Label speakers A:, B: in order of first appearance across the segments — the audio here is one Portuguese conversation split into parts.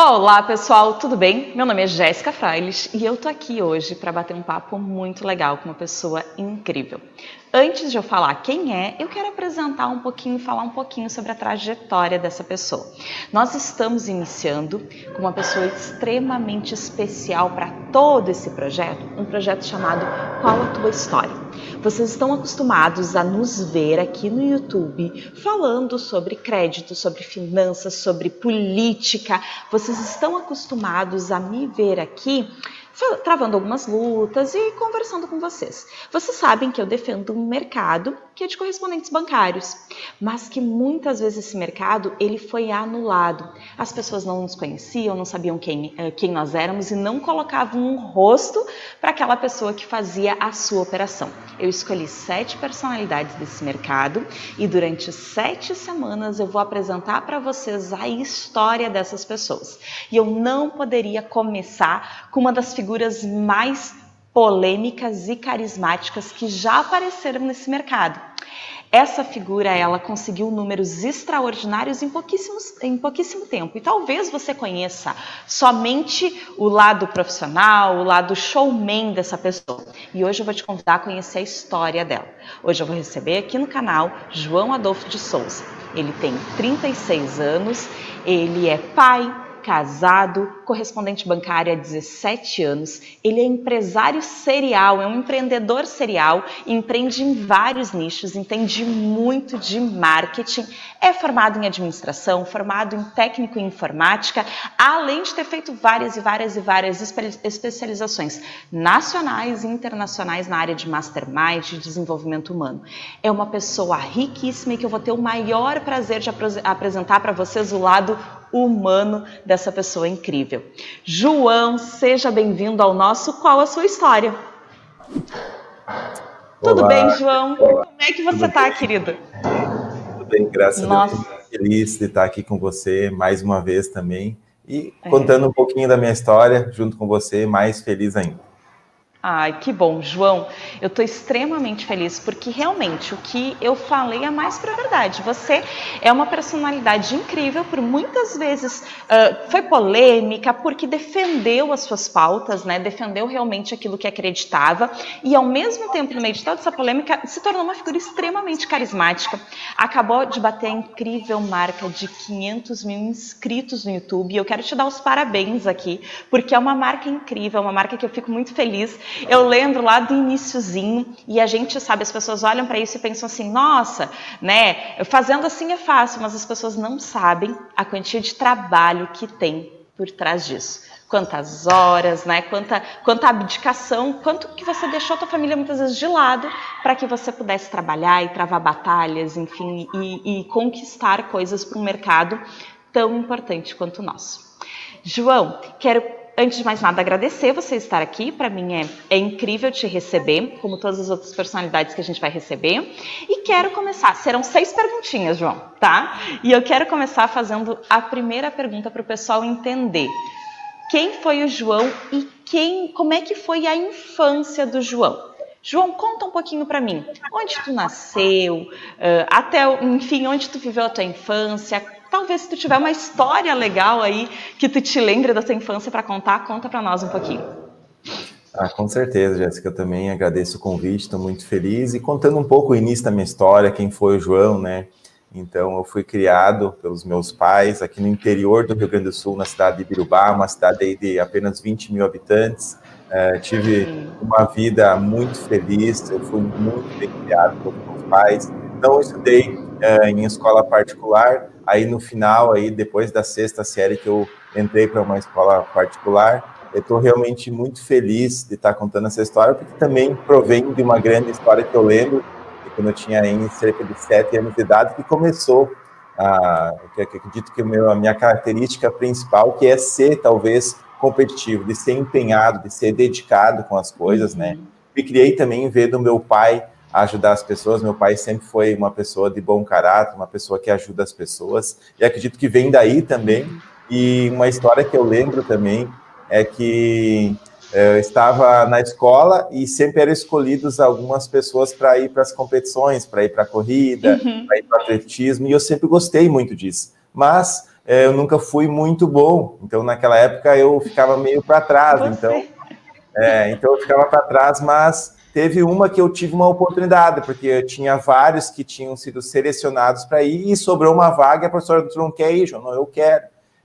A: Olá pessoal, tudo bem? Meu nome é Jéssica Frailes e eu tô aqui hoje para bater um papo muito legal com uma pessoa incrível. Antes de eu falar quem é, eu quero apresentar um pouquinho, falar um pouquinho sobre a trajetória dessa pessoa. Nós estamos iniciando com uma pessoa extremamente especial para todo esse projeto, um projeto chamado Qual a Tua História? Vocês estão acostumados a nos ver aqui no YouTube falando sobre crédito, sobre finanças, sobre política. Vocês estão acostumados a me ver aqui travando algumas lutas e conversando com vocês. Vocês sabem que eu defendo um mercado que é de correspondentes bancários, mas que muitas vezes esse mercado ele foi anulado. As pessoas não nos conheciam, não sabiam quem, eh, quem nós éramos e não colocavam um rosto para aquela pessoa que fazia a sua operação. Eu escolhi sete personalidades desse mercado e durante sete semanas eu vou apresentar para vocês a história dessas pessoas. E eu não poderia começar com uma das figuras mais polêmicas e carismáticas que já apareceram nesse mercado. Essa figura, ela conseguiu números extraordinários em, pouquíssimos, em pouquíssimo tempo. E talvez você conheça somente o lado profissional, o lado showman dessa pessoa. E hoje eu vou te convidar a conhecer a história dela. Hoje eu vou receber aqui no canal João Adolfo de Souza. Ele tem 36 anos, ele é pai, casado, correspondente bancário há 17 anos. Ele é empresário serial, é um empreendedor serial, empreende em vários nichos, entende muito de marketing, é formado em administração, formado em técnico em informática, além de ter feito várias e várias e várias especializações nacionais e internacionais na área de mastermind, de desenvolvimento humano. É uma pessoa riquíssima e que eu vou ter o maior prazer de apresentar para vocês o lado humano dessa pessoa incrível. João, seja bem-vindo ao nosso Qual a Sua História? Olá. Tudo bem, João? Olá. Como é que você está, querido?
B: Tudo bem, graças Nossa. a Deus. Feliz de estar aqui com você mais uma vez também e é. contando um pouquinho da minha história junto com você, mais feliz ainda.
A: Ai, que bom, João. Eu estou extremamente feliz porque realmente o que eu falei é mais para verdade. Você é uma personalidade incrível, por muitas vezes uh, foi polêmica, porque defendeu as suas pautas, né? Defendeu realmente aquilo que acreditava e, ao mesmo tempo, no meio de toda essa polêmica, se tornou uma figura extremamente carismática. Acabou de bater a incrível marca de 500 mil inscritos no YouTube. Eu quero te dar os parabéns aqui, porque é uma marca incrível, uma marca que eu fico muito feliz eu lembro lá do iníciozinho e a gente sabe, as pessoas olham para isso e pensam assim, nossa, né? Fazendo assim é fácil, mas as pessoas não sabem a quantia de trabalho que tem por trás disso. Quantas horas, né? Quanta, quanta abdicação, quanto que você deixou a tua família muitas vezes de lado para que você pudesse trabalhar e travar batalhas, enfim, e, e conquistar coisas para um mercado tão importante quanto o nosso. João, quero antes de mais nada, agradecer você estar aqui. Para mim é, é incrível te receber, como todas as outras personalidades que a gente vai receber. E quero começar. Serão seis perguntinhas, João, tá? E eu quero começar fazendo a primeira pergunta para o pessoal entender. Quem foi o João e quem, como é que foi a infância do João? João, conta um pouquinho para mim. Onde tu nasceu? até, enfim, onde tu viveu a tua infância? Talvez se tu tiver uma história legal aí que tu te lembre da tua infância para contar, conta para nós um pouquinho.
B: Ah, com certeza, Jéssica, eu também agradeço o convite, estou muito feliz. E contando um pouco o início da minha história, quem foi o João, né? Então, eu fui criado pelos meus pais aqui no interior do Rio Grande do Sul, na cidade de Birubá, uma cidade de apenas 20 mil habitantes. Uh, tive uma vida muito feliz, eu fui muito bem criado pelos meus pais. Não estudei uh, em escola particular, Aí no final, aí depois da sexta série que eu entrei para uma escola particular, eu estou realmente muito feliz de estar tá contando essa história, porque também provém de uma grande história que eu lembro, de quando eu tinha em cerca de sete anos de idade, que começou a, que acredito que a minha característica principal, que é ser talvez competitivo, de ser empenhado, de ser dedicado com as coisas, né? uhum. Me criei também ver do meu pai ajudar as pessoas. Meu pai sempre foi uma pessoa de bom caráter, uma pessoa que ajuda as pessoas, e acredito que vem daí também. E uma história que eu lembro também é que é, eu estava na escola e sempre eram escolhidos algumas pessoas para ir para as competições, para ir para a corrida, uhum. para ir para o atletismo, e eu sempre gostei muito disso. Mas é, eu nunca fui muito bom. Então, naquela época, eu ficava meio para trás. Então, é, então, eu ficava para trás, mas teve uma que eu tive uma oportunidade, porque eu tinha vários que tinham sido selecionados para ir e sobrou uma vaga. A professora não quer ir, João? Não, eu quero.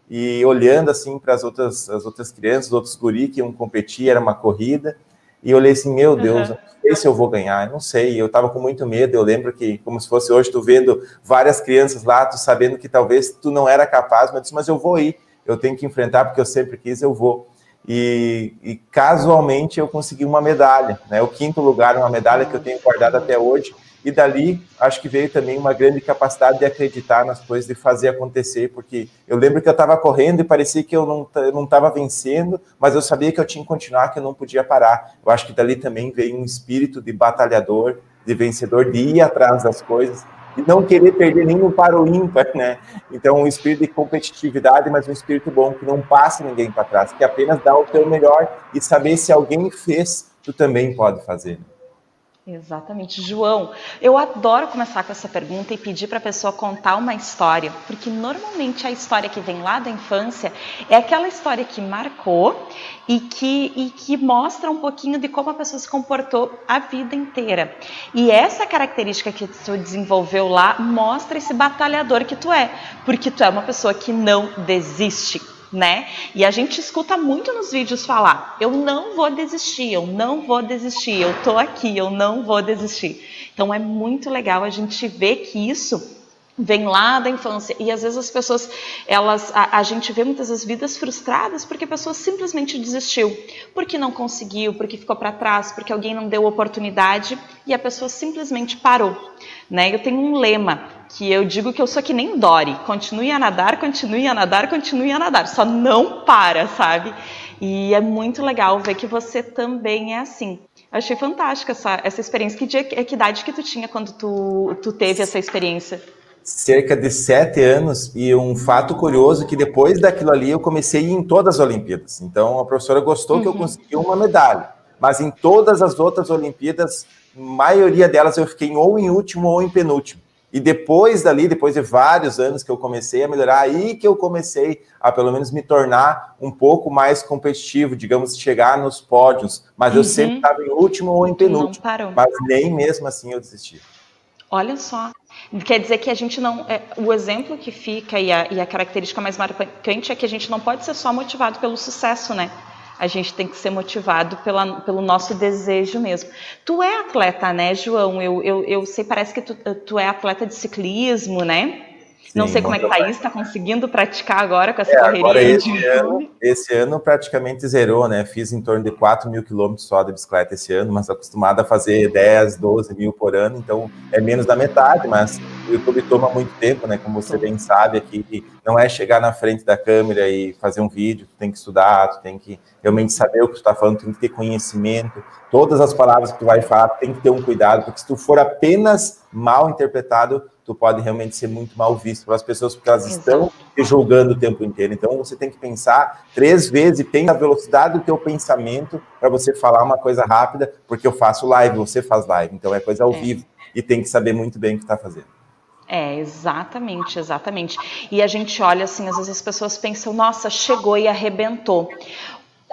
B: E olhando assim para as outras, as outras crianças, os outros guri que iam competir, era uma corrida. E eu olhei assim: meu Deus, uhum. não sei se eu vou ganhar, não sei. Eu estava com muito medo. Eu lembro que, como se fosse hoje, tu vendo várias crianças lá, tu sabendo que talvez tu não era capaz, mas disse: mas eu vou ir, eu tenho que enfrentar porque eu sempre quis, eu vou. E, e, casualmente eu consegui uma medalha, né? O quinto lugar, uma medalha que eu tenho guardado até hoje. E dali, acho que veio também uma grande capacidade de acreditar nas coisas, de fazer acontecer, porque eu lembro que eu estava correndo e parecia que eu não estava vencendo, mas eu sabia que eu tinha que continuar, que eu não podia parar. Eu acho que dali também veio um espírito de batalhador, de vencedor, de ir atrás das coisas e não querer perder nenhum para o ímpar, né? Então, um espírito de competitividade, mas um espírito bom, que não passa ninguém para trás, que apenas dá o teu melhor e saber se alguém fez, tu também pode fazer.
A: Exatamente. João, eu adoro começar com essa pergunta e pedir para a pessoa contar uma história, porque normalmente a história que vem lá da infância é aquela história que marcou e que, e que mostra um pouquinho de como a pessoa se comportou a vida inteira. E essa característica que tu desenvolveu lá mostra esse batalhador que tu é, porque tu é uma pessoa que não desiste, né? E a gente escuta muito nos vídeos falar: eu não vou desistir, eu não vou desistir, eu tô aqui, eu não vou desistir. Então é muito legal a gente ver que isso vem lá da infância e às vezes as pessoas elas a, a, gente vê muitas vezes vidas frustradas porque a pessoa simplesmente desistiu porque não conseguiu porque ficou para trás porque alguém não deu oportunidade e a pessoa simplesmente parou né eu tenho um lema que eu digo que eu sou que nem Dory, continue a nadar, continue a nadar, continue a nadar, só não para, sabe? E é muito legal ver que você também é assim. achei fantástica essa, essa experiência. Que, dia, que idade que tu tinha quando tu, tu teve essa experiência?
B: Cerca de sete anos, e um fato curioso que depois daquilo ali eu comecei em todas as Olimpíadas. Então a professora gostou uhum. que eu uhum. consegui uma medalha, mas em todas as outras Olimpíadas, maioria delas eu fiquei ou em último ou em penúltimo. E depois dali, depois de vários anos que eu comecei a melhorar, aí que eu comecei a pelo menos me tornar um pouco mais competitivo, digamos, chegar nos pódios. Mas uhum. eu sempre estava em último ou em penúltimo. Mas nem mesmo assim eu desisti.
A: Olha só. Quer dizer que a gente não. É, o exemplo que fica e a, e a característica mais marcante é que a gente não pode ser só motivado pelo sucesso, né? a gente tem que ser motivado pela, pelo nosso desejo mesmo. Tu é atleta, né, João? Eu, eu, eu sei, parece que tu, tu é atleta de ciclismo, né? Sim, não sei como é que tá isso, está conseguindo praticar agora com essa é, correria. Agora
B: esse, ano, esse ano praticamente zerou, né? Fiz em torno de 4 mil quilômetros só de bicicleta esse ano, mas acostumado a fazer 10, 12 mil por ano, então é menos da metade, mas o YouTube toma muito tempo, né? Como você bem sabe aqui, não é chegar na frente da câmera e fazer um vídeo, tu tem que estudar, tu tem que realmente saber o que tu está falando, tem que ter conhecimento, todas as palavras que tu vai falar, tem que ter um cuidado, porque se tu for apenas mal interpretado, tu pode realmente ser muito mal visto pelas pessoas, porque elas estão te julgando o tempo inteiro. Então, você tem que pensar três vezes, tem a velocidade do teu pensamento para você falar uma coisa rápida, porque eu faço live, você faz live, então é coisa ao é. vivo, e tem que saber muito bem o que está fazendo.
A: É, exatamente, exatamente. E a gente olha assim, às vezes as pessoas pensam, nossa, chegou e arrebentou.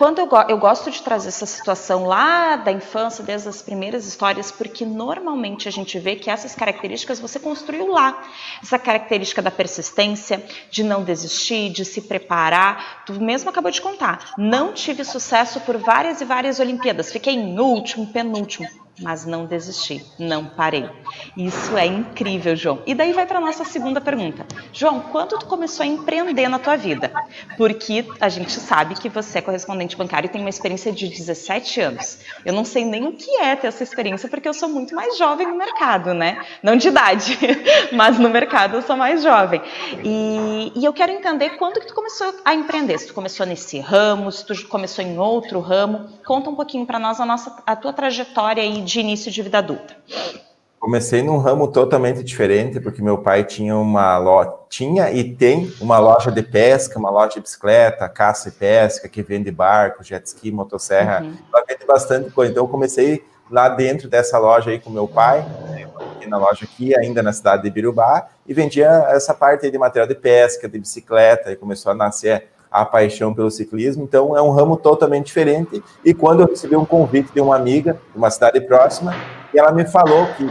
A: Quando eu, eu, gosto de trazer essa situação lá da infância, desde as primeiras histórias, porque normalmente a gente vê que essas características você construiu lá. Essa característica da persistência, de não desistir, de se preparar. Tu mesmo acabou de contar. Não tive sucesso por várias e várias Olimpíadas. Fiquei em último, penúltimo mas não desisti, não parei. Isso é incrível, João. E daí vai para nossa segunda pergunta. João, quando tu começou a empreender na tua vida? Porque a gente sabe que você é correspondente bancário e tem uma experiência de 17 anos. Eu não sei nem o que é ter essa experiência porque eu sou muito mais jovem no mercado, né? Não de idade, mas no mercado eu sou mais jovem. E, e eu quero entender quando que tu começou a empreender. Se tu começou nesse ramo, se tu começou em outro ramo. Conta um pouquinho para nós a, nossa, a tua trajetória aí início de vida adulta?
B: Comecei num ramo totalmente diferente, porque meu pai tinha uma loja, tinha e tem uma loja de pesca, uma loja de bicicleta, caça e pesca, que vende barco, jet ski, motosserra, uhum. ela vende bastante coisa. Então eu comecei lá dentro dessa loja aí com meu pai, pequena loja aqui, ainda na cidade de Birubá, e vendia essa parte de material de pesca, de bicicleta, e começou a nascer a paixão pelo ciclismo. Então, é um ramo totalmente diferente. E quando eu recebi um convite de uma amiga de uma cidade próxima, e ela me falou que,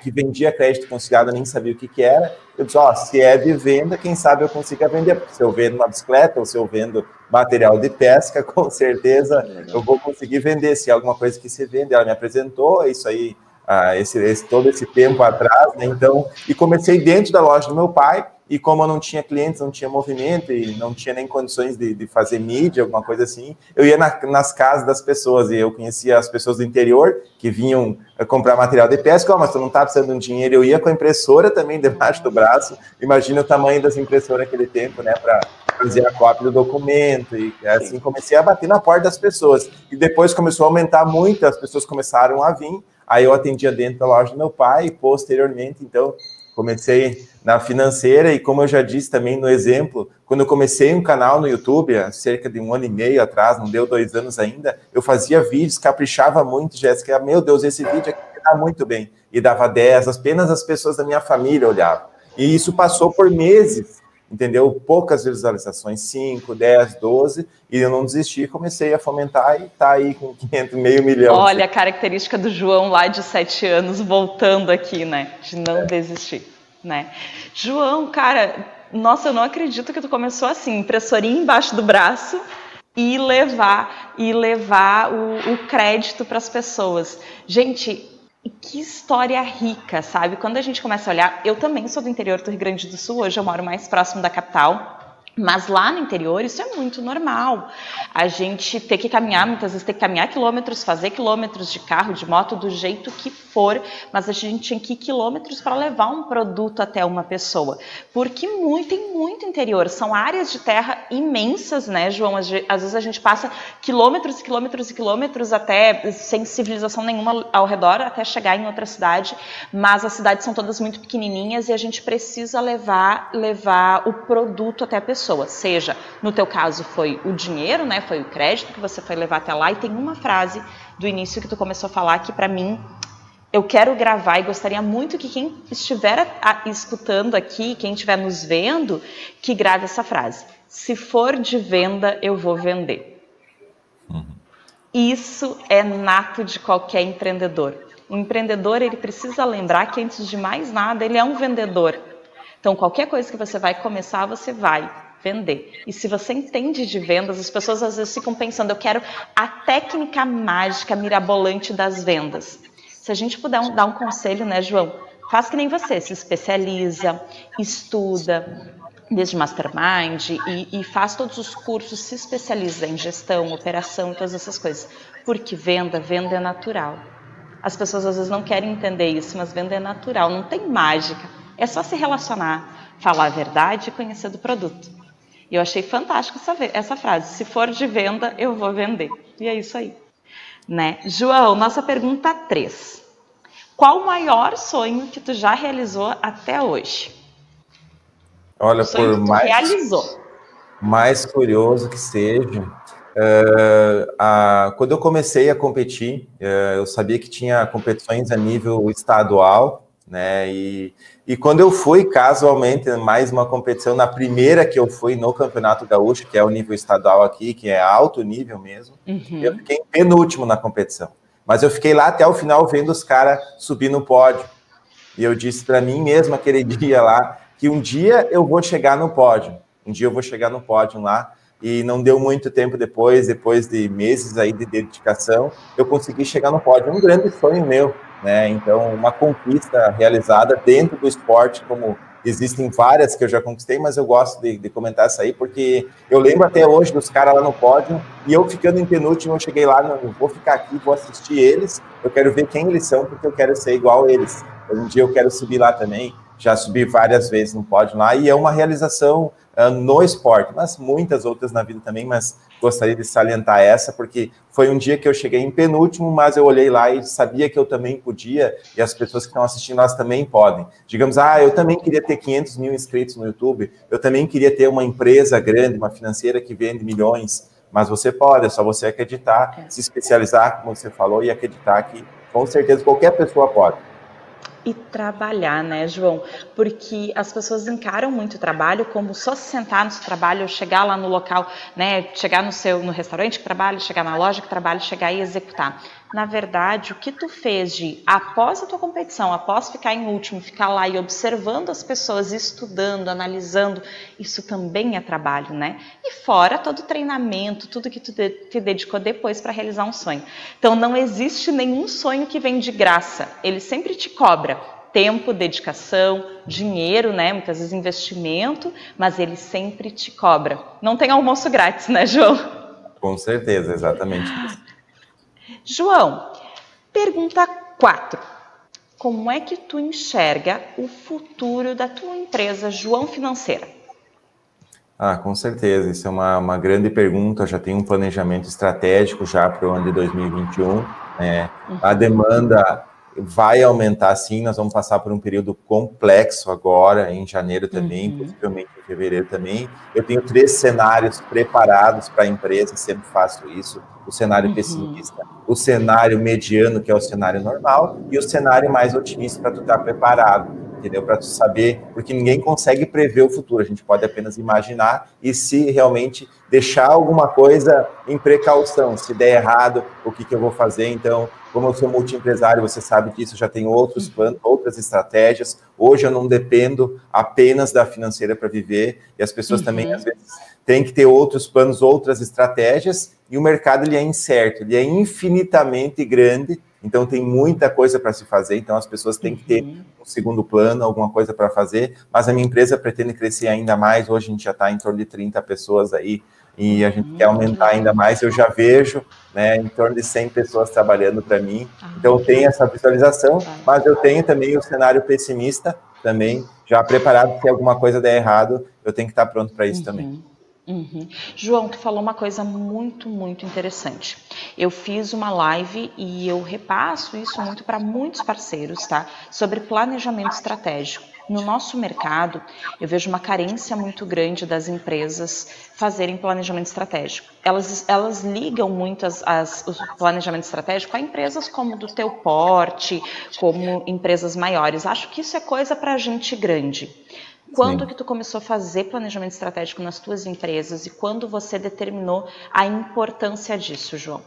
B: que vendia crédito consignado, nem sabia o que, que era. Eu disse: Ó, oh, se é de venda, quem sabe eu consiga vender. Porque se eu vendo uma bicicleta ou se eu vendo material de pesca, com certeza eu vou conseguir vender. Se é alguma coisa que se vende, ela me apresentou, isso aí. Ah, esse, esse, todo esse tempo atrás, né? Então, e comecei dentro da loja do meu pai, e como eu não tinha clientes, não tinha movimento e não tinha nem condições de, de fazer mídia, alguma coisa assim, eu ia na, nas casas das pessoas e eu conhecia as pessoas do interior que vinham eh, comprar material de pesca, oh, mas tu não tá precisando de um dinheiro, eu ia com a impressora também debaixo do braço, imagina o tamanho das impressoras naquele tempo, né, para fazer a cópia do documento. E assim comecei a bater na porta das pessoas. E depois começou a aumentar muito, as pessoas começaram a vir, aí eu atendia dentro da loja do meu pai e posteriormente, então, comecei na financeira e como eu já disse também no exemplo, quando eu comecei um canal no YouTube, há cerca de um ano e meio atrás, não deu dois anos ainda, eu fazia vídeos, caprichava muito, Jéssica, meu Deus, esse vídeo aqui está muito bem, e dava 10, apenas as pessoas da minha família olhavam. E isso passou por meses, entendeu? Poucas visualizações, 5, 10, 12, e eu não desisti, comecei a fomentar e tá aí com 500, meio milhão.
A: Olha a característica do João lá de 7 anos voltando aqui, né? De não é. desistir né? João, cara, nossa, eu não acredito que tu começou assim, impressorinha embaixo do braço e levar e levar o, o crédito para as pessoas. Gente, que história rica, sabe? Quando a gente começa a olhar, eu também sou do interior do Rio Grande do Sul, hoje eu moro mais próximo da capital. Mas lá no interior isso é muito normal. A gente ter que caminhar, muitas vezes ter que caminhar quilômetros, fazer quilômetros de carro, de moto, do jeito que for, mas a gente tinha que ir quilômetros para levar um produto até uma pessoa. Porque muito, tem muito interior, são áreas de terra imensas, né, João? Às vezes a gente passa quilômetros e quilômetros e quilômetros até sem civilização nenhuma ao redor, até chegar em outra cidade, mas as cidades são todas muito pequenininhas e a gente precisa levar, levar o produto até a pessoa pessoa, seja, no teu caso foi o dinheiro, né, foi o crédito que você foi levar até lá e tem uma frase do início que tu começou a falar que para mim eu quero gravar e gostaria muito que quem estiver escutando aqui, quem estiver nos vendo, que grave essa frase. Se for de venda, eu vou vender. Uhum. Isso é nato de qualquer empreendedor. O empreendedor ele precisa lembrar que antes de mais nada ele é um vendedor. Então qualquer coisa que você vai começar, você vai vender. E se você entende de vendas, as pessoas às vezes ficam pensando, eu quero a técnica mágica mirabolante das vendas. Se a gente puder um, dar um conselho, né, João? Faz que nem você, se especializa, estuda, desde mastermind e, e, faz todos os cursos, se especializa em gestão, operação todas essas coisas. Porque venda, venda é natural. As pessoas às vezes não querem entender isso, mas venda é natural, não tem mágica. É só se relacionar, falar a verdade e conhecer do produto. E eu achei fantástico essa, essa frase. Se for de venda, eu vou vender. E é isso aí. Né? João, nossa pergunta 3. Qual o maior sonho que tu já realizou até hoje?
B: Olha, por mais,
A: realizou.
B: mais curioso que seja, uh, quando eu comecei a competir, uh, eu sabia que tinha competições a nível estadual, né? E, e quando eu fui casualmente mais uma competição, na primeira que eu fui no Campeonato Gaúcho, que é o nível estadual aqui, que é alto nível mesmo, uhum. eu fiquei penúltimo na competição. Mas eu fiquei lá até o final vendo os caras subir no pódio. E eu disse para mim mesmo aquele dia lá que um dia eu vou chegar no pódio. Um dia eu vou chegar no pódio lá. E não deu muito tempo depois, depois de meses aí de dedicação, eu consegui chegar no pódio. Um grande sonho meu né? Então, uma conquista realizada dentro do esporte, como existem várias que eu já conquistei, mas eu gosto de, de comentar essa aí, porque eu lembro até hoje dos caras lá no pódio, e eu ficando em penúltimo, eu cheguei lá, não, vou ficar aqui, vou assistir eles, eu quero ver quem eles são, porque eu quero ser igual a eles. Um dia eu quero subir lá também, já subi várias vezes no pódio lá, e é uma realização uh, no esporte, mas muitas outras na vida também, mas gostaria de salientar essa, porque foi um dia que eu cheguei em penúltimo, mas eu olhei lá e sabia que eu também podia, e as pessoas que estão assistindo, elas também podem. Digamos, ah, eu também queria ter 500 mil inscritos no YouTube, eu também queria ter uma empresa grande, uma financeira que vende milhões, mas você pode, é só você acreditar, é. se especializar, como você falou, e acreditar que, com certeza, qualquer pessoa pode.
A: E trabalhar, né, João? Porque as pessoas encaram muito o trabalho como só sentar no seu trabalho, chegar lá no local, né, chegar no seu no restaurante que trabalha, chegar na loja que trabalha, chegar e executar. Na verdade, o que tu fez de após a tua competição, após ficar em último, ficar lá e observando as pessoas, estudando, analisando, isso também é trabalho, né? E fora todo o treinamento, tudo que tu te dedicou depois para realizar um sonho. Então não existe nenhum sonho que vem de graça. Ele sempre te cobra tempo, dedicação, dinheiro, né? Muitas vezes investimento, mas ele sempre te cobra. Não tem almoço grátis, né, João?
B: Com certeza, exatamente.
A: João, pergunta 4. Como é que tu enxerga o futuro da tua empresa João Financeira?
B: Ah, com certeza. Isso é uma, uma grande pergunta. Já tem um planejamento estratégico já para o ano de 2021. Né? Uhum. A demanda vai aumentar sim, nós vamos passar por um período complexo agora, em janeiro também, uhum. possivelmente em fevereiro também. Eu tenho três cenários preparados para a empresa, sempre faço isso. O cenário uhum. pessimista, o cenário mediano, que é o cenário normal, e o cenário mais otimista para tu estar tá preparado entendeu? Para saber, porque ninguém consegue prever o futuro, a gente pode apenas imaginar e se realmente deixar alguma coisa em precaução, se der errado, o que, que eu vou fazer? Então, como eu sou multiempresário, você sabe disso, já tenho outros planos, outras estratégias. Hoje eu não dependo apenas da financeira para viver, e as pessoas uhum. também, às vezes, têm que ter outros planos, outras estratégias, e o mercado ele é incerto, ele é infinitamente grande, então tem muita coisa para se fazer, então as pessoas têm que ter uhum. um segundo plano, alguma coisa para fazer, mas a minha empresa pretende crescer ainda mais, hoje a gente já está em torno de 30 pessoas aí e a gente quer aumentar ainda mais. Eu já vejo né, em torno de 100 pessoas trabalhando para mim. Ah, então, eu tenho essa visualização, mas eu tenho também o cenário pessimista também, já preparado se alguma coisa der errado, eu tenho que estar pronto para isso uhum. também.
A: Uhum. João, tu falou uma coisa muito, muito interessante. Eu fiz uma live e eu repasso isso muito para muitos parceiros, tá? Sobre planejamento estratégico. No nosso mercado, eu vejo uma carência muito grande das empresas fazerem planejamento estratégico. Elas, elas ligam muito as, as, o planejamento estratégico a empresas como do teu porte, como empresas maiores. Acho que isso é coisa para gente grande. Quando Sim. que tu começou a fazer planejamento estratégico nas tuas empresas e quando você determinou a importância disso, João?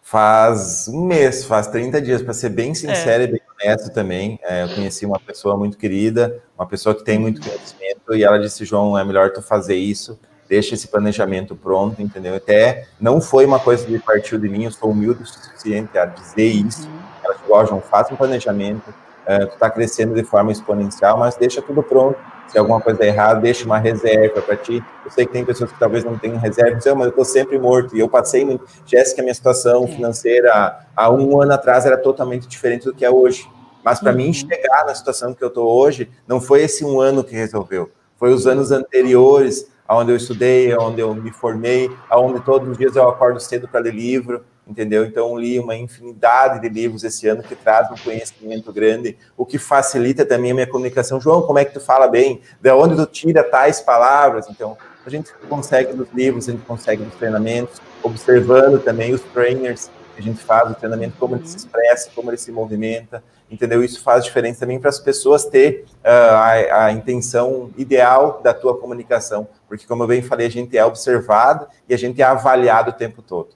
B: Faz um mês, faz 30 dias, para ser bem sincero é. e bem honesto também. É, eu conheci uma pessoa muito querida, uma pessoa que tem muito uhum. conhecimento, e ela disse, João, é melhor tu fazer isso, deixa esse planejamento pronto, entendeu? Até não foi uma coisa que partiu de mim, eu sou humilde o suficiente a dizer isso. Uhum. Ela disse, ó, João, faça um planejamento, é, tu está crescendo de forma exponencial, mas deixa tudo pronto. Se alguma coisa der errado, deixa uma reserva para ti. Eu sei que tem pessoas que talvez não tenham reserva, mas eu estou sempre morto. E eu passei muito. Jéssica, minha situação financeira há um ano atrás era totalmente diferente do que é hoje. Mas para uhum. mim chegar na situação que eu estou hoje, não foi esse um ano que resolveu. Foi os anos anteriores, onde eu estudei, onde eu me formei, onde todos os dias eu acordo cedo para ler livro, entendeu? Então, li uma infinidade de livros esse ano que traz um conhecimento grande, o que facilita também a minha comunicação. João, como é que tu fala bem? De onde tu tira tais palavras? Então, a gente consegue nos livros, a gente consegue nos treinamentos, observando também os trainers que a gente faz, o treinamento, como ele se expressa, como ele se movimenta, entendeu? Isso faz diferença também para as pessoas ter uh, a, a, intenção ideal da tua comunicação, porque, como eu bem falei, a gente é observado e a gente é avaliado o tempo todo.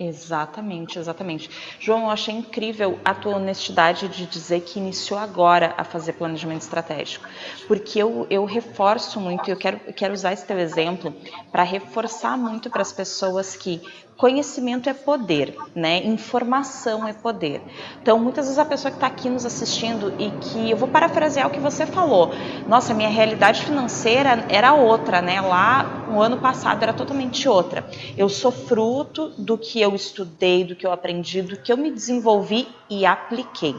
A: Exatamente, exatamente. João, eu achei incrível a tua honestidade de dizer que iniciou agora a fazer planejamento estratégico, porque eu, eu reforço muito, eu quero, eu quero usar esse teu exemplo para reforçar muito para as pessoas que conhecimento é poder, né? Informação é poder. Então, muitas vezes a pessoa que está aqui nos assistindo e que eu vou parafrasear o que você falou. Nossa, minha realidade financeira era outra, né? Lá, no ano passado era totalmente outra. Eu sou fruto do que eu estudei, do que eu aprendi, do que eu me desenvolvi e apliquei.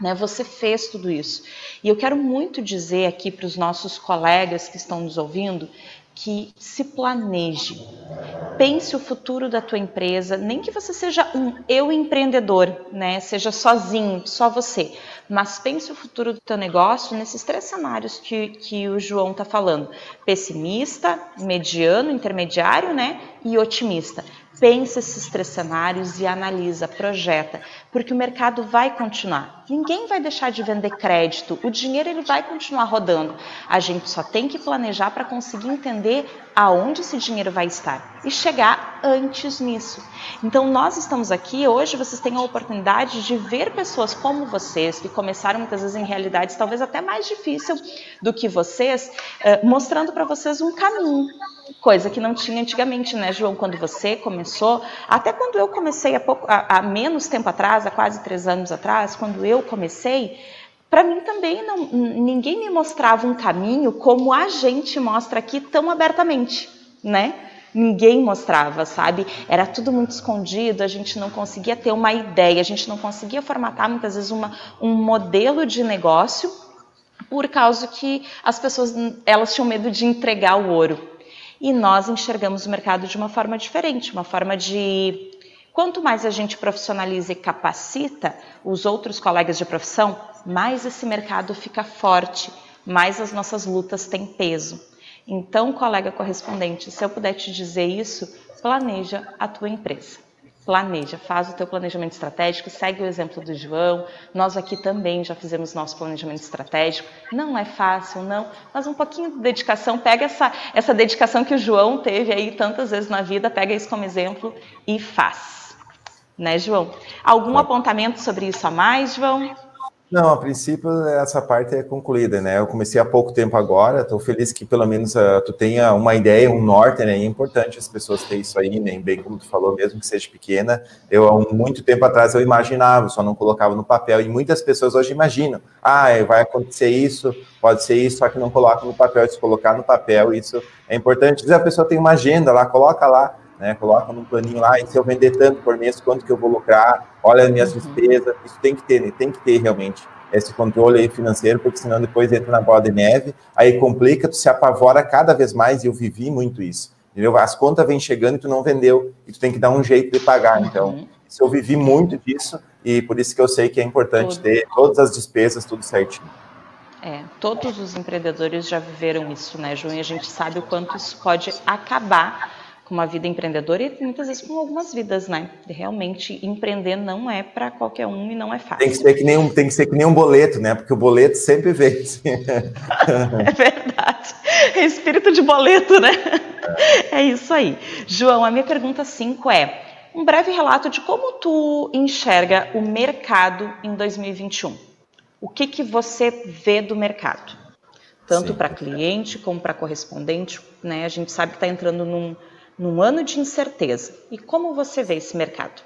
A: Né, você fez tudo isso. E eu quero muito dizer aqui para os nossos colegas que estão nos ouvindo que se planeje. Pense o futuro da tua empresa, nem que você seja um eu empreendedor, né? Seja sozinho, só você. Mas pense o futuro do teu negócio nesses três cenários que, que o João está falando: pessimista, mediano, intermediário, né? E otimista. Pensa esses três cenários e analisa, projeta, porque o mercado vai continuar. Ninguém vai deixar de vender crédito, o dinheiro ele vai continuar rodando. A gente só tem que planejar para conseguir entender aonde esse dinheiro vai estar e chegar antes nisso. Então nós estamos aqui hoje, vocês têm a oportunidade de ver pessoas como vocês que começaram muitas vezes em realidades talvez até mais difícil do que vocês, eh, mostrando para vocês um caminho coisa que não tinha antigamente, né, João? Quando você começou, até quando eu comecei há, pouco, há, há menos tempo atrás, há quase três anos atrás, quando eu comecei, para mim também não, ninguém me mostrava um caminho como a gente mostra aqui tão abertamente, né? Ninguém mostrava, sabe? Era tudo muito escondido, a gente não conseguia ter uma ideia, a gente não conseguia formatar muitas vezes uma, um modelo de negócio por causa que as pessoas elas tinham medo de entregar o ouro, e nós enxergamos o mercado de uma forma diferente, uma forma de quanto mais a gente profissionaliza e capacita os outros colegas de profissão, mais esse mercado fica forte, mais as nossas lutas têm peso. Então, colega correspondente, se eu puder te dizer isso, planeja a tua empresa planeja, faz o teu planejamento estratégico, segue o exemplo do João. Nós aqui também já fizemos nosso planejamento estratégico. Não é fácil, não, mas um pouquinho de dedicação. Pega essa, essa dedicação que o João teve aí tantas vezes na vida, pega isso como exemplo e faz. Né, João? Algum apontamento sobre isso a mais, João?
B: Não, a princípio essa parte é concluída, né? Eu comecei há pouco tempo agora, estou feliz que pelo menos uh, tu tenha uma ideia, um norte, né? É importante as pessoas terem isso aí, né? Bem como tu falou, mesmo que seja pequena. Eu, há muito tempo atrás, eu imaginava, só não colocava no papel. E muitas pessoas hoje imaginam, ah, vai acontecer isso, pode ser isso, só que não coloca no papel. Se colocar no papel, isso é importante. Vezes a pessoa tem uma agenda lá, coloca lá, né? Coloca num planinho lá, e se eu vender tanto por mês, quanto que eu vou lucrar? Olha as minhas uhum. despesas. Isso tem que ter, né? tem que ter realmente esse controle aí financeiro, porque senão depois entra na bola de neve, aí complica, tu se apavora cada vez mais, e eu vivi muito isso. Entendeu? As contas vêm chegando e tu não vendeu, e tu tem que dar um jeito de pagar. Uhum. Então, isso eu vivi muito disso, e por isso que eu sei que é importante Tudo. ter todas as despesas, tudo certinho.
A: É, todos os empreendedores já viveram isso, né, João? E a gente sabe o quanto isso pode acabar com uma vida empreendedora e muitas vezes com algumas vidas, né? Realmente empreender não é para qualquer um e não é fácil.
B: Tem que ser que nem um, tem que ser que nem um boleto, né? Porque o boleto sempre vence.
A: é verdade. É espírito de boleto, né? É. é isso aí. João, a minha pergunta 5 é: um breve relato de como tu enxerga o mercado em 2021. O que que você vê do mercado? Tanto para cliente como para correspondente, né? A gente sabe que está entrando num, num ano de incerteza. E como você vê esse mercado?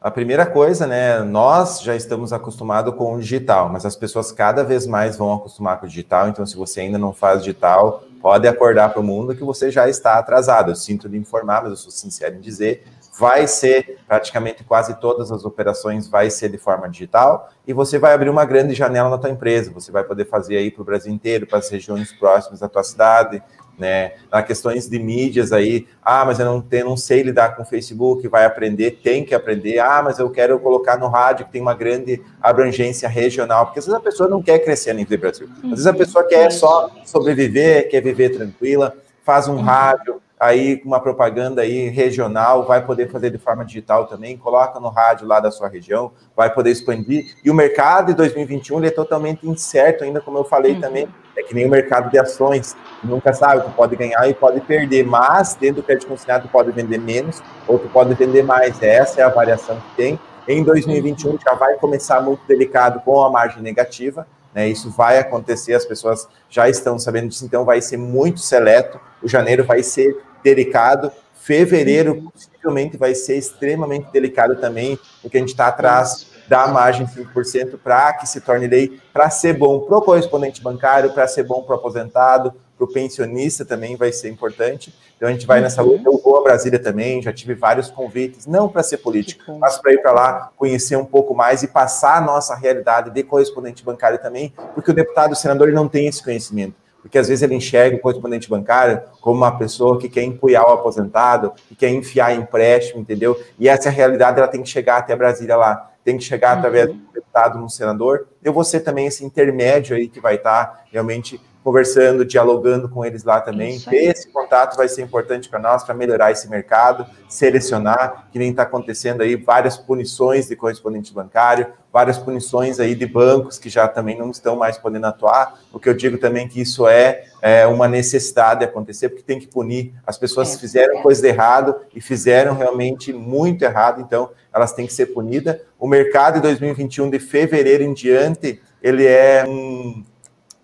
B: A primeira coisa, né, nós já estamos acostumados com o digital, mas as pessoas cada vez mais vão acostumar com o digital, então se você ainda não faz digital, pode acordar para o mundo que você já está atrasado. Eu sinto de informar, mas eu sou sincero em dizer, vai ser praticamente quase todas as operações vai ser de forma digital e você vai abrir uma grande janela na tua empresa. Você vai poder fazer aí para o Brasil inteiro, para as regiões próximas da tua cidade, né? Na questões de mídias aí, ah, mas eu não, tenho, não sei lidar com o Facebook, vai aprender, tem que aprender. Ah, mas eu quero colocar no rádio que tem uma grande abrangência regional, porque às vezes a pessoa não quer crescer no Brasil. Às vezes a uhum. pessoa quer só sobreviver, quer viver tranquila, faz um uhum. rádio, aí uma propaganda aí regional, vai poder fazer de forma digital também, coloca no rádio lá da sua região, vai poder expandir. E o mercado de 2021 ele é totalmente incerto ainda, como eu falei uhum. também, é que nem o mercado de ações, nunca sabe, tu pode ganhar e pode perder, mas dentro do crédito consignado tu pode vender menos ou tu pode vender mais, essa é a variação que tem. Em 2021 já vai começar muito delicado com a margem negativa, né? Isso vai acontecer, as pessoas já estão sabendo disso, então vai ser muito seleto. O janeiro vai ser delicado, fevereiro possivelmente vai ser extremamente delicado também, porque a gente está atrás da margem 5% para que se torne lei, para ser bom para o correspondente bancário, para ser bom para o aposentado, para o pensionista também vai ser importante. Então a gente vai nessa luta. Eu vou a Brasília também, já tive vários convites, não para ser político, mas para ir para lá, conhecer um pouco mais e passar a nossa realidade de correspondente bancário também, porque o deputado, o senador, não tem esse conhecimento. Porque às vezes ele enxerga o correspondente bancário como uma pessoa que quer empunhar o aposentado, que quer enfiar empréstimo, entendeu? E essa realidade ela tem que chegar até Brasília lá tem que chegar através uhum. do deputado no senador. Eu vou ser também esse intermédio aí que vai estar realmente conversando, dialogando com eles lá também. Ter esse contato vai ser importante para nós, para melhorar esse mercado, selecionar, que nem está acontecendo aí, várias punições de correspondente bancário, várias punições aí de bancos que já também não estão mais podendo atuar. O que eu digo também que isso é, é uma necessidade de acontecer, porque tem que punir. As pessoas é, fizeram é. coisa errado e fizeram realmente muito errado, então elas têm que ser punidas. O mercado de 2021, de fevereiro em diante, ele é um,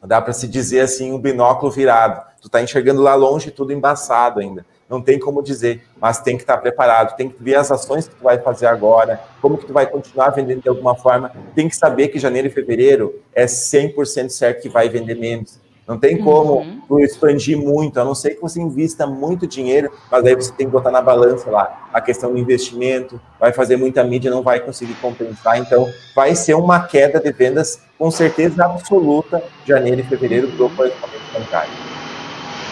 B: dá para se dizer assim, um binóculo virado. Tu está enxergando lá longe tudo embaçado ainda não tem como dizer, mas tem que estar preparado, tem que ver as ações que tu vai fazer agora, como que tu vai continuar vendendo de alguma forma, tem que saber que janeiro e fevereiro é 100% certo que vai vender menos. Não tem como uhum. expandir muito, a não ser que você invista muito dinheiro, mas aí você tem que botar na balança lá a questão do investimento, vai fazer muita mídia, não vai conseguir compensar, então vai ser uma queda de vendas com certeza absoluta janeiro e fevereiro do correspondente bancário.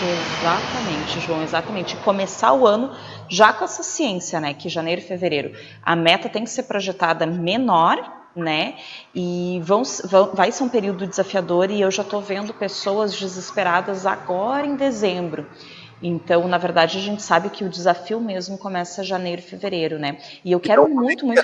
A: Exatamente, João, exatamente. Começar o ano já com essa ciência, né? Que janeiro e fevereiro a meta tem que ser projetada menor, né? E vão, vão, vai ser um período desafiador e eu já estou vendo pessoas desesperadas agora em dezembro. Então, na verdade, a gente sabe que o desafio mesmo começa janeiro fevereiro, né? E eu quero então, muito, muito.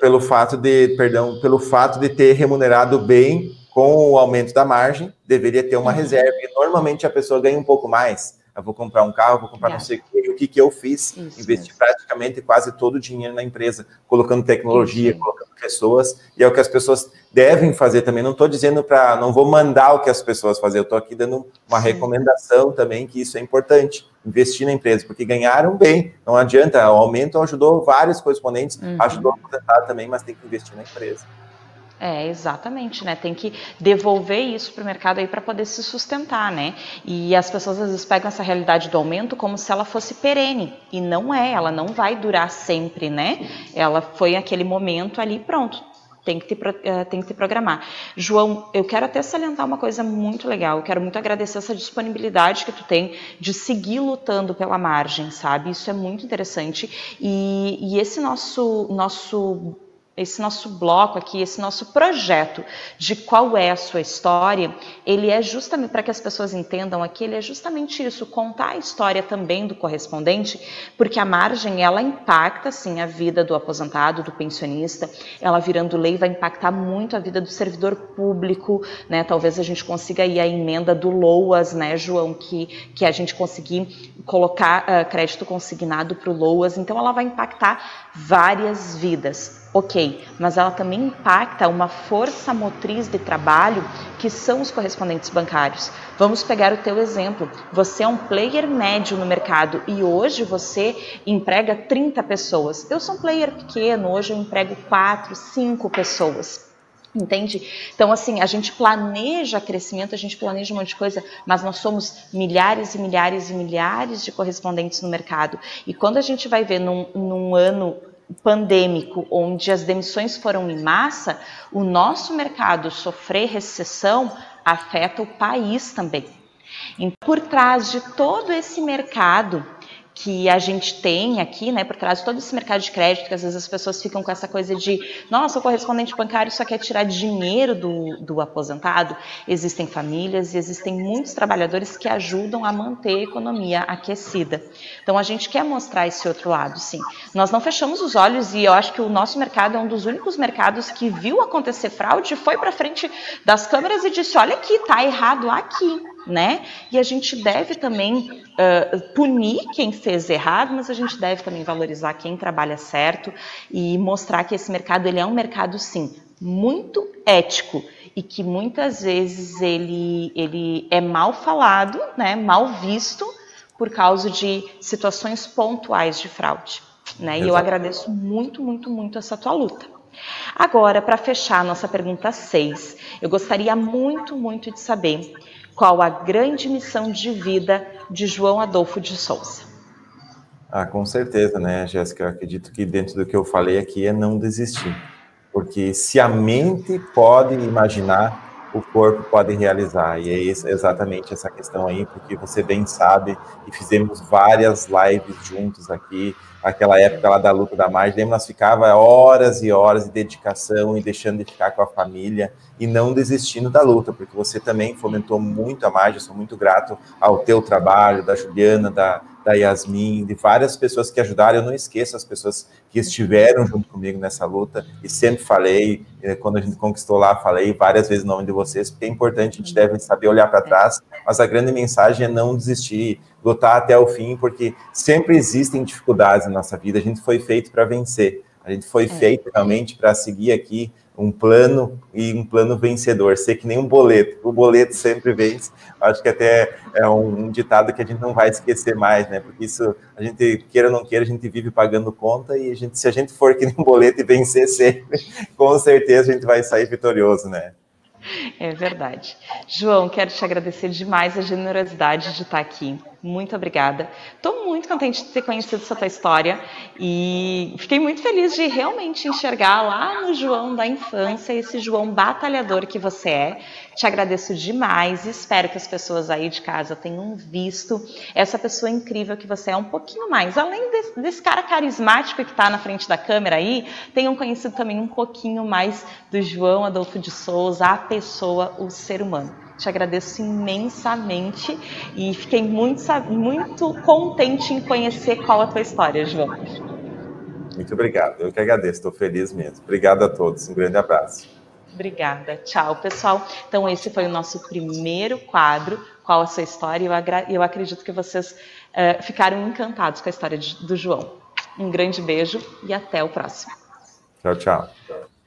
B: Pelo fato de, perdão, pelo fato de ter remunerado bem com o aumento da margem, deveria ter uma uhum. reserva. E normalmente a pessoa ganha um pouco mais. Eu vou comprar um carro, vou comprar yeah. não sei o que. O que, que eu fiz? Isso Investi mesmo. praticamente quase todo o dinheiro na empresa, colocando tecnologia, Isso. colocando pessoas. E é o que as pessoas devem fazer também. Não estou dizendo para. Não vou mandar o que as pessoas fazem, eu estou aqui dando uma Sim. recomendação também, que isso é importante. Investir na empresa, porque ganharam bem. Não adianta. O aumento ajudou vários correspondentes, uhum. ajudou a aposentar também, mas tem que investir na empresa.
A: É, exatamente, né? Tem que devolver isso para o mercado aí para poder se sustentar, né? E as pessoas às vezes pegam essa realidade do aumento como se ela fosse perene. E não é, ela não vai durar sempre, né? Ela foi aquele momento ali, pronto. Tem que, te, uh, tem que te programar. João, eu quero até salientar uma coisa muito legal. Eu quero muito agradecer essa disponibilidade que tu tem de seguir lutando pela margem, sabe? Isso é muito interessante. E, e esse nosso, nosso esse nosso bloco aqui, esse nosso projeto de qual é a sua história, ele é justamente para que as pessoas entendam aqui, ele é justamente isso, contar a história também do correspondente, porque a margem ela impacta sim a vida do aposentado, do pensionista, ela virando lei vai impactar muito a vida do servidor público, né? Talvez a gente consiga aí a emenda do LOAS, né, João, que que a gente conseguir colocar uh, crédito consignado para o LOAS, então ela vai impactar várias vidas Ok, mas ela também impacta uma força motriz de trabalho que são os correspondentes bancários. Vamos pegar o teu exemplo. Você é um player médio no mercado e hoje você emprega 30 pessoas. Eu sou um player pequeno, hoje eu emprego 4, 5 pessoas. Entende? Então, assim, a gente planeja crescimento, a gente planeja um monte de coisa, mas nós somos milhares e milhares e milhares de correspondentes no mercado. E quando a gente vai ver num, num ano pandêmico, onde as demissões foram em massa, o nosso mercado sofrer recessão afeta o país também. Então, por trás de todo esse mercado, que a gente tem aqui, né, por trás de todo esse mercado de crédito, que às vezes as pessoas ficam com essa coisa de, nossa, o correspondente bancário só quer tirar dinheiro do, do aposentado. Existem famílias e existem muitos trabalhadores que ajudam a manter a economia aquecida. Então a gente quer mostrar esse outro lado, sim. Nós não fechamos os olhos e eu acho que o nosso mercado é um dos únicos mercados que viu acontecer fraude, foi para frente das câmeras e disse, olha aqui, tá errado aqui né? E a gente deve também uh, punir quem fez errado, mas a gente deve também valorizar quem trabalha certo e mostrar que esse mercado ele é um mercado sim muito ético e que muitas vezes ele, ele é mal falado, né? Mal visto por causa de situações pontuais de fraude. Né? E eu agradeço muito, muito, muito essa tua luta. Agora, para fechar a nossa pergunta 6, eu gostaria muito, muito de saber qual a grande missão de vida de João Adolfo de Souza?
B: Ah, com certeza, né, Jéssica? Eu acredito que dentro do que eu falei aqui é não desistir. Porque se a mente pode imaginar o corpo pode realizar. E é exatamente essa questão aí, porque você bem sabe, e fizemos várias lives juntos aqui, aquela época lá da luta da margem, lembra, nós ficava horas e horas de dedicação e deixando de ficar com a família e não desistindo da luta, porque você também fomentou muito a margem, sou muito grato ao teu trabalho, da Juliana, da, da Yasmin, de várias pessoas que ajudaram. Eu não esqueço as pessoas que estiveram junto comigo nessa luta e sempre falei, eh, quando a gente conquistou lá, falei várias vezes o nome de vocês, porque é importante, a gente deve saber olhar para trás, mas a grande mensagem é não desistir, lutar até o fim, porque sempre existem dificuldades na nossa vida, a gente foi feito para vencer. A gente foi é. feito realmente para seguir aqui um plano e um plano vencedor, ser que nem um boleto. O boleto sempre vence. Acho que até é um, um, ditado que a gente não vai esquecer mais, né? Porque isso, a gente, queira ou não queira, a gente vive pagando conta e a gente, se a gente for que nem um boleto e vencer sempre, com certeza a gente vai sair vitorioso, né?
A: É verdade. João, quero te agradecer demais a generosidade de estar aqui. Muito obrigada. Estou muito contente de ter conhecido essa tua história e fiquei muito feliz de realmente enxergar lá no João da infância esse João batalhador que você é. Te agradeço demais e espero que as pessoas aí de casa tenham visto essa pessoa incrível que você é um pouquinho mais. Além desse, desse cara carismático que está na frente da câmera aí, tenham conhecido também um pouquinho mais do João Adolfo de Souza, a pessoa, o ser humano. Te agradeço imensamente e fiquei muito, muito contente em conhecer qual a tua história, João.
B: Muito obrigado. Eu que agradeço, estou feliz mesmo. Obrigado a todos. Um grande abraço.
A: Obrigada. Tchau, pessoal. Então, esse foi o nosso primeiro quadro. Qual a sua história? Eu, eu acredito que vocês uh, ficaram encantados com a história de, do João. Um grande beijo e até o próximo.
B: Tchau, tchau.